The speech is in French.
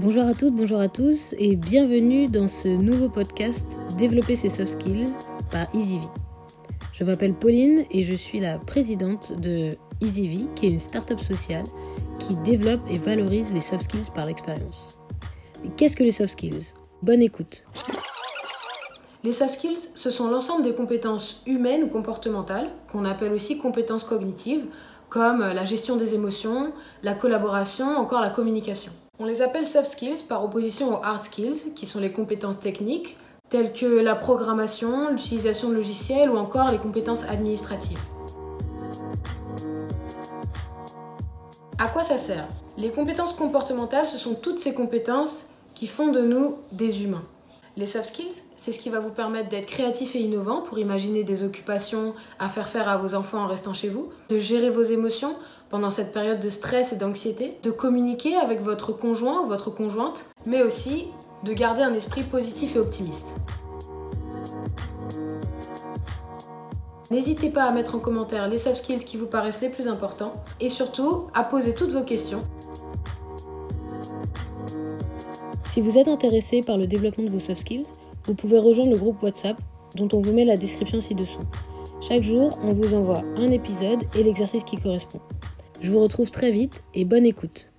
Bonjour à toutes, bonjour à tous et bienvenue dans ce nouveau podcast Développer ses soft skills par EasyV. Je m'appelle Pauline et je suis la présidente de EasyV qui est une start-up sociale qui développe et valorise les soft skills par l'expérience. Qu'est-ce que les soft skills? Bonne écoute. Les soft skills, ce sont l'ensemble des compétences humaines ou comportementales, qu'on appelle aussi compétences cognitives, comme la gestion des émotions, la collaboration, encore la communication. On les appelle soft skills par opposition aux hard skills, qui sont les compétences techniques, telles que la programmation, l'utilisation de logiciels ou encore les compétences administratives. À quoi ça sert? Les compétences comportementales, ce sont toutes ces compétences qui font de nous des humains. Les soft skills, c'est ce qui va vous permettre d'être créatif et innovant pour imaginer des occupations à faire faire à vos enfants en restant chez vous, de gérer vos émotions pendant cette période de stress et d'anxiété, de communiquer avec votre conjoint ou votre conjointe, mais aussi de garder un esprit positif et optimiste. N'hésitez pas à mettre en commentaire les soft skills qui vous paraissent les plus importants et surtout à poser toutes vos questions Si vous êtes intéressé par le développement de vos soft skills, vous pouvez rejoindre le groupe WhatsApp dont on vous met la description ci-dessous. Chaque jour, on vous envoie un épisode et l'exercice qui correspond. Je vous retrouve très vite et bonne écoute.